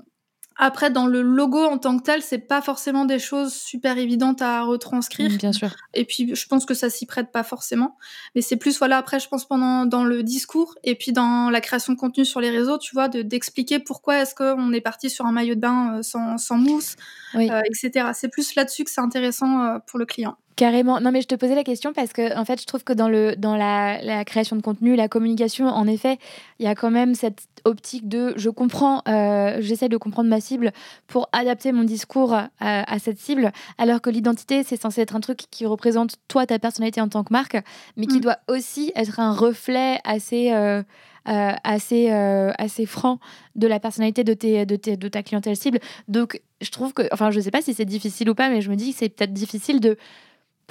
après, dans le logo en tant que tel, c'est pas forcément des choses super évidentes à retranscrire. Bien sûr. Et puis, je pense que ça s'y prête pas forcément. Mais c'est plus, voilà, après, je pense pendant dans le discours et puis dans la création de contenu sur les réseaux, tu vois, d'expliquer pourquoi est-ce qu'on est parti sur un maillot de bain sans, sans mousse, etc. C'est plus là-dessus que c'est intéressant pour le client. Carrément. Non, mais je te posais la question parce que, en fait, je trouve que dans, le, dans la, création de contenu, la communication, en effet, il y a quand même cette optique de je comprends, euh, j'essaie de comprendre ma cible pour adapter mon discours à, cette cible, alors que l'identité, c'est censé être un truc qui représente toi, ta personnalité en tant que marque, mais qui mm. doit aussi être un reflet assez. Euh, euh, assez, assez franc de la personnalité de, tes, de, tes, de ta clientèle cible. Donc, je trouve que, enfin, je sais pas si c'est difficile ou pas, mais je me dis que c'est peut-être difficile de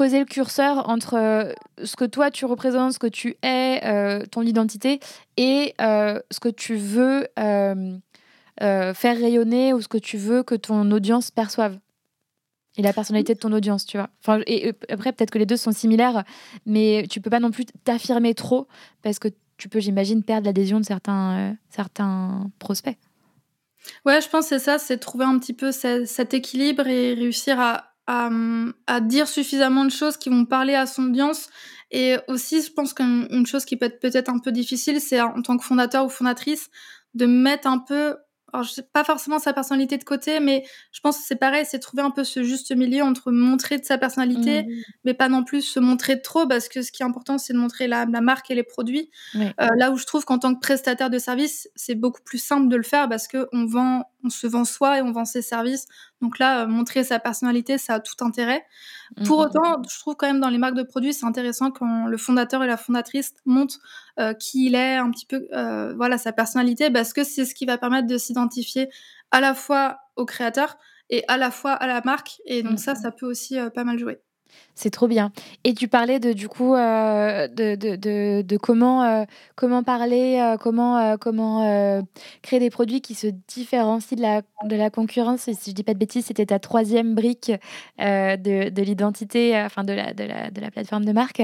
poser le curseur entre euh, ce que toi tu représentes, ce que tu es, euh, ton identité, et euh, ce que tu veux faire rayonner ou ce que tu veux que ton audience perçoive. Et la personnalité de ton audience, tu vois. Enfin, et après, peut-être que les deux sont similaires, mais tu peux pas non plus t'affirmer trop parce que tu peux, j'imagine, perdre l'adhésion de certains, certains prospects. Ouais, je pense que c'est ça, c'est trouver un petit peu cet équilibre et réussir à à, dire suffisamment de choses qui vont parler à son audience. Et aussi, je pense qu'une chose qui peut être peut-être un peu difficile, c'est en tant que fondateur ou fondatrice, de mettre un peu alors je sais pas forcément sa personnalité de côté, mais je pense que c'est pareil, c'est trouver un peu ce juste milieu entre montrer de sa personnalité, mmh. mais pas non plus se montrer de trop, parce que ce qui est important, c'est de montrer la, marque et les produits. Euh, là où je trouve qu'en tant que prestataire de service, c'est beaucoup plus simple de le faire parce que on vend, on se vend soi et on vend ses services. Donc là, euh, montrer sa personnalité, ça a tout intérêt. Mmh, Pour mmh, autant, je trouve quand même dans les marques de produits, c'est intéressant quand le fondateur et la fondatrice montrent euh, qui il est, un petit peu, voilà, sa personnalité, parce que c'est ce qui va permettre de s'identifier à la fois au créateur et à la fois à la marque. Et donc ça, ça peut aussi pas mal jouer. C'est trop bien. Et tu parlais de du coup euh, de, de, de, comment euh, comment parler, euh, comment comment créer des produits qui se différencient de la de la concurrence. Et si je dis pas de bêtises, c'était ta troisième brique de, de l'identité, enfin de la, de la de la plateforme de marque.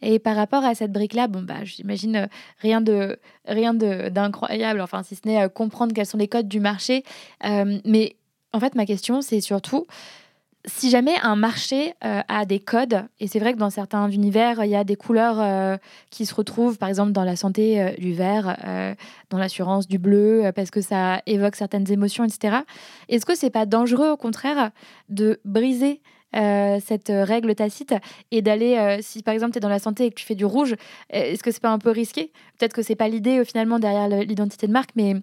Et par rapport à cette brique là, bon bah j'imagine rien de rien d'incroyable. Enfin si ce n'est comprendre quels sont les codes du marché. mais en fait ma question c'est surtout si jamais un marché euh, a des codes, et c'est vrai que dans certains univers, il y a des couleurs euh, qui se retrouvent, par exemple dans la santé euh, du vert, dans l'assurance du bleu, parce que ça évoque certaines émotions, etc. Est-ce que c'est pas dangereux, au contraire, de briser cette règle tacite et d'aller, si par exemple tu es dans la santé et que tu fais du rouge, est-ce que c'est pas un peu risqué? Peut-être que c'est pas l'idée finalement derrière l'identité de marque, mais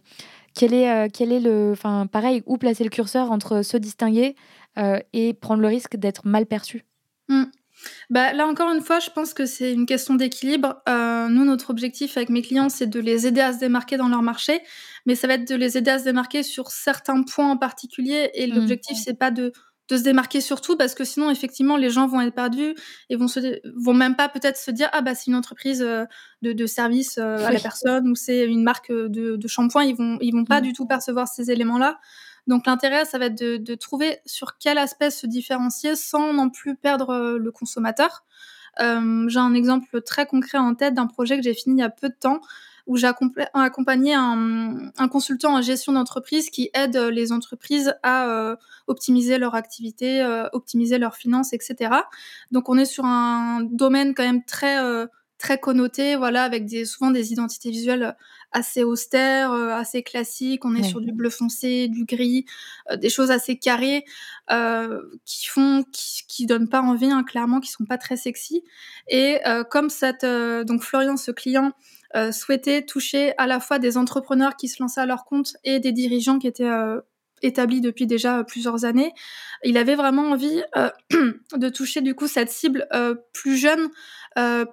quel est, quel est le, enfin pareil, où placer le curseur entre se distinguer euh, et prendre le risque d'être mal perçu mmh. Bah, là encore une fois, je pense que c'est une question d'équilibre. Euh, nous, notre objectif avec mes clients, c'est de les aider à se démarquer dans leur marché, mais ça va être de les aider à se démarquer sur certains points en particulier. Et mmh. l'objectif, c'est pas de, de se démarquer sur tout, parce que sinon, effectivement, les gens vont être perdus et vont se vont même pas peut-être se dire ah bah c'est une entreprise euh, de, de service à la personne ou c'est une marque de, de shampoing. Ils vont ils vont pas mmh. du tout percevoir ces éléments-là. Donc l'intérêt, ça va être de, trouver sur quel aspect se différencier sans non plus perdre euh, le consommateur. Euh, j'ai un exemple très concret en tête d'un projet que j'ai fini il y a peu de temps où j'ai accompagné un, consultant en gestion d'entreprise qui aide les entreprises à euh, optimiser leur activité, optimiser leurs finances, etc. Donc on est sur un domaine quand même très très connoté, voilà, avec des, souvent des identités visuelles assez austères, euh, assez classiques. On est sur du bleu foncé, du gris, euh, des choses assez carrées euh, qui font, qui, qui donnent pas envie, hein, clairement, qui sont pas très sexy. Et comme cette, donc Florian, ce client, souhaitait toucher à la fois des entrepreneurs qui se lançaient à leur compte et des dirigeants qui étaient établi depuis déjà plusieurs années. Il avait vraiment envie de toucher du coup cette cible plus jeune,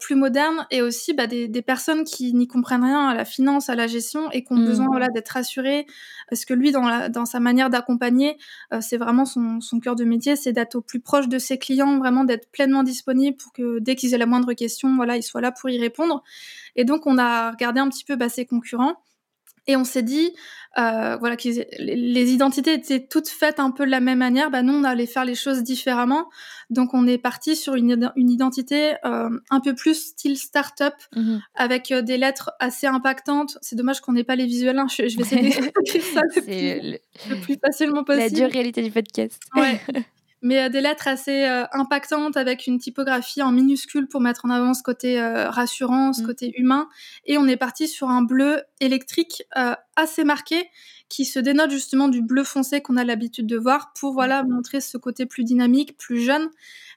plus moderne et aussi bah, des, personnes qui n'y comprennent rien à la finance, à la gestion et qui ont besoin mmh. voilà, d'être rassurées parce que lui, dans, dans sa manière d'accompagner, c'est vraiment son, son cœur de métier, c'est d'être au plus proche de ses clients, vraiment d'être pleinement disponible pour que dès qu'ils aient la moindre question, voilà, il soit là pour y répondre. Et donc, on a regardé un petit peu bah, ses concurrents. Et on s'est dit, euh, voilà, que les identités étaient toutes faites un peu de la même manière. Bah, nous, on allait faire les choses différemment. Donc, on est parti sur une, une identité euh, un peu plus style start-up, mmh avec euh, des lettres assez impactantes. C'est dommage qu'on n'ait pas les visuels. Hein. Je, vais essayer de ça le, le, plus facilement possible. La dure réalité du podcast. Ouais. mais euh, des lettres assez euh, impactantes avec une typographie en minuscule pour mettre en avant ce côté euh, rassurant, ce mmh. côté humain. Et on est parti sur un bleu électrique assez marqué qui se dénote justement du bleu foncé qu'on a l'habitude de voir pour voilà montrer ce côté plus dynamique, plus jeune.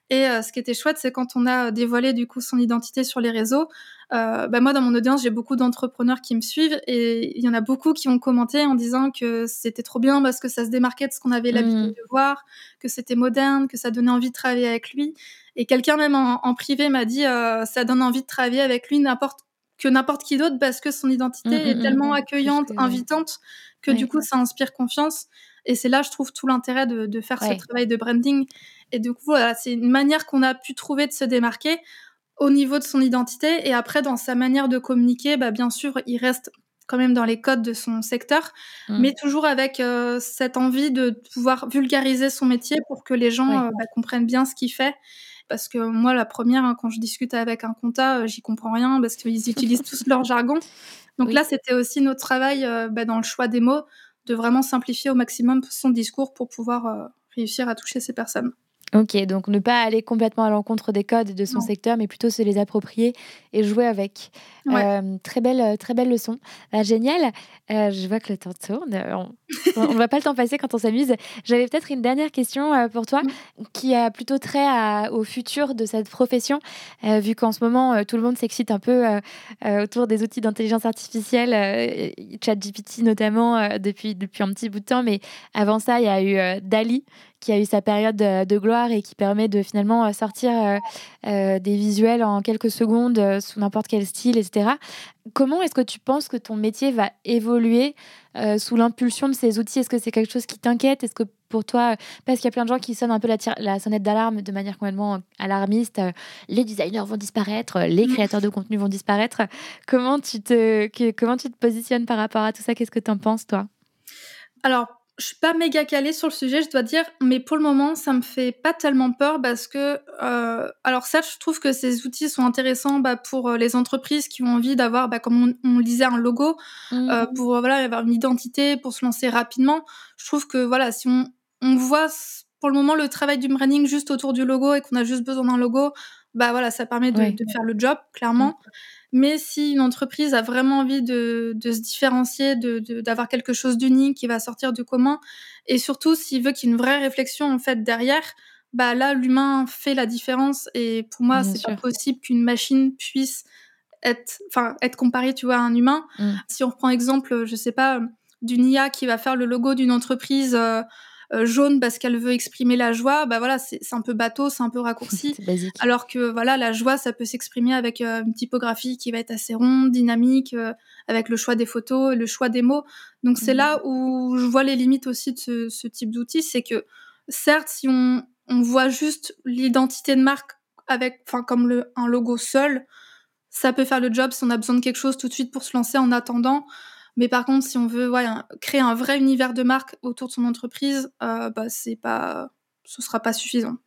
Et ce qui était chouette, c'est quand on a dévoilé du coup son identité sur les réseaux, euh, bah moi, dans mon audience, j'ai beaucoup d'entrepreneurs qui me suivent et il y en a beaucoup qui ont commenté en disant que c'était trop bien parce que ça se démarquait de ce qu'on avait l'habitude mmh. de voir, que c'était moderne, que ça donnait envie de travailler avec lui. Et quelqu'un même en, privé m'a dit euh, ça donne envie de travailler avec lui n'importe que n'importe qui d'autre parce que son identité mmh, est mmh, tellement accueillante, invitante que du coup ça inspire confiance. Et c'est là, je trouve, tout l'intérêt de, de faire ce travail de branding. Et du coup, voilà, c'est une manière qu'on a pu trouver de se démarquer au niveau de son identité et après dans sa manière de communiquer, bah, bien sûr, il reste quand même dans les codes de son secteur, mmh. mais toujours avec euh, cette envie de pouvoir vulgariser son métier pour que les gens euh, bah, comprennent bien ce qu'il fait. Parce que moi, la première, hein, quand je discute avec un compta, euh, j'y comprends rien parce qu'ils utilisent tous leur jargon. Donc là, c'était aussi notre travail bah, dans le choix des mots, de vraiment simplifier au maximum son discours pour pouvoir réussir à toucher ces personnes. Ok, donc ne pas aller complètement à l'encontre des codes de son secteur, mais plutôt se les approprier et jouer avec. Euh, très belle, très belle leçon. Ah, génial. Euh, je vois que le temps tourne. On ne va pas le temps passer quand on s'amuse. J'avais peut-être une dernière question euh, pour toi, mm. qui a plutôt trait au futur de cette profession, vu qu'en ce moment tout le monde s'excite un peu autour des outils d'intelligence artificielle, ChatGPT notamment depuis depuis un petit bout de temps, mais avant ça, il y a eu Dali qui a eu sa période de, gloire et qui permet de finalement euh, sortir euh, euh, des visuels en quelques secondes sous n'importe quel style, etc. Comment est-ce que tu penses que ton métier va évoluer sous l'impulsion de ces outils? Est-ce que c'est quelque chose qui t'inquiète? Est-ce que pour toi, parce qu'il y a plein de gens qui sonnent un peu la, la sonnette d'alarme de manière complètement alarmiste, les designers vont disparaître, les créateurs de contenu vont disparaître. Comment tu te, comment tu te positionnes par rapport à tout ça? Qu'est-ce que tu en penses, toi? Alors, je suis pas méga calée sur le sujet, je dois dire, mais pour le moment, ça me fait pas tellement peur parce que, euh, alors certes, je trouve que ces outils sont intéressants bah, pour euh, les entreprises qui ont envie d'avoir, bah, comme on, on, lisait, un logo, mmh. euh, pour voilà avoir une identité, pour se lancer rapidement. Je trouve que voilà, si on, on voit pour le moment le travail du branding juste autour du logo et qu'on a juste besoin d'un logo, bah voilà, ça permet de, de faire le job clairement. Mmh. Mais si une entreprise a vraiment envie de, se différencier, d'avoir quelque chose d'unique qui va sortir du commun, et surtout s'il veut qu'il y ait une vraie réflexion en fait derrière, bah là l'humain fait la différence. Et pour moi, c'est pas possible qu'une machine puisse être, enfin, être comparée, tu vois, à un humain. Mmh. Si on reprend exemple, je sais pas, d'une IA qui va faire le logo d'une entreprise. Euh, euh, jaune parce qu'elle veut exprimer la joie, bah voilà, c'est un peu bateau, c'est un peu raccourci. Alors que voilà, la joie, ça peut s'exprimer avec euh, une typographie qui va être assez ronde, dynamique, euh, avec le choix des photos, le choix des mots. Donc c'est mmh. là où je vois les limites aussi de ce, type d'outil, c'est que certes, si on, on voit juste l'identité de marque avec, enfin comme le, un logo seul, ça peut faire le job si on a besoin de quelque chose tout de suite pour se lancer en attendant. Mais par contre, si on veut créer un vrai univers de marque autour de son entreprise, euh, bah, c'est pas, ce sera pas suffisant.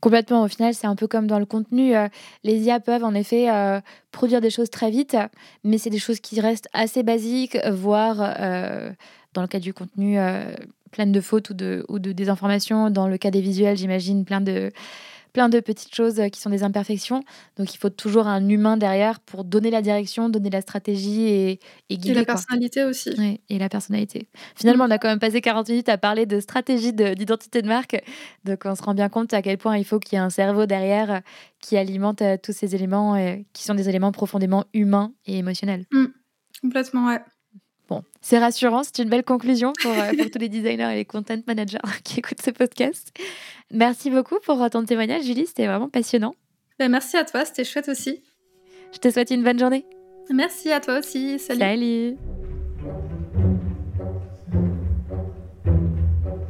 Complètement. Au final, c'est un peu comme dans le contenu. Euh, les IA peuvent en effet euh, produire des choses très vite, mais c'est des choses qui restent assez basiques, voire dans le cas du contenu, pleines de fautes ou de, ou de désinformations. Dans le cas des visuels, j'imagine plein de plein de petites choses euh, qui sont des imperfections. Donc il faut toujours un humain derrière pour donner la direction, donner la stratégie et, et guider. Et la personnalité aussi. et la personnalité. Finalement, on a quand même passé 40 minutes à parler de stratégie d'identité de, marque. Donc on se rend bien compte à quel point il faut qu'il y ait un cerveau derrière euh, qui alimente euh, tous ces éléments qui sont des éléments profondément humains et émotionnels. Mmh. Complètement, ouais. Bon, c'est rassurant, c'est une belle conclusion pour, euh, pour tous les designers et les content managers qui écoutent ce podcast. Merci beaucoup pour ton témoignage, Julie, c'était vraiment passionnant. Ben, merci à toi, c'était chouette aussi. Je te souhaite une bonne journée. Merci à toi aussi. Salut. Salut.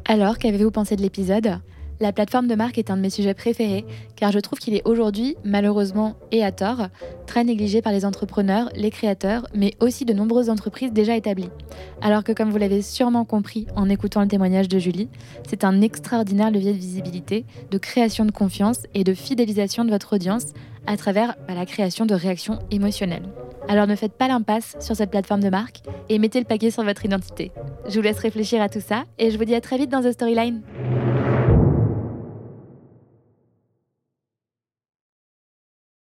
Alors, qu'avez-vous pensé de l'épisode? La plateforme de marque est un de mes sujets préférés, car je trouve qu'il est aujourd'hui, malheureusement et à tort, très négligé par les entrepreneurs, les créateurs, mais aussi de nombreuses entreprises déjà établies. Alors que, comme vous l'avez sûrement compris en écoutant le témoignage de Julie, c'est un extraordinaire levier de visibilité, de création de confiance et de fidélisation de votre audience à travers bah, la création de réactions émotionnelles. Alors ne faites pas l'impasse sur cette plateforme de marque et mettez le paquet sur votre identité. Je vous laisse réfléchir à tout ça et je vous dis à très vite dans The Storyline.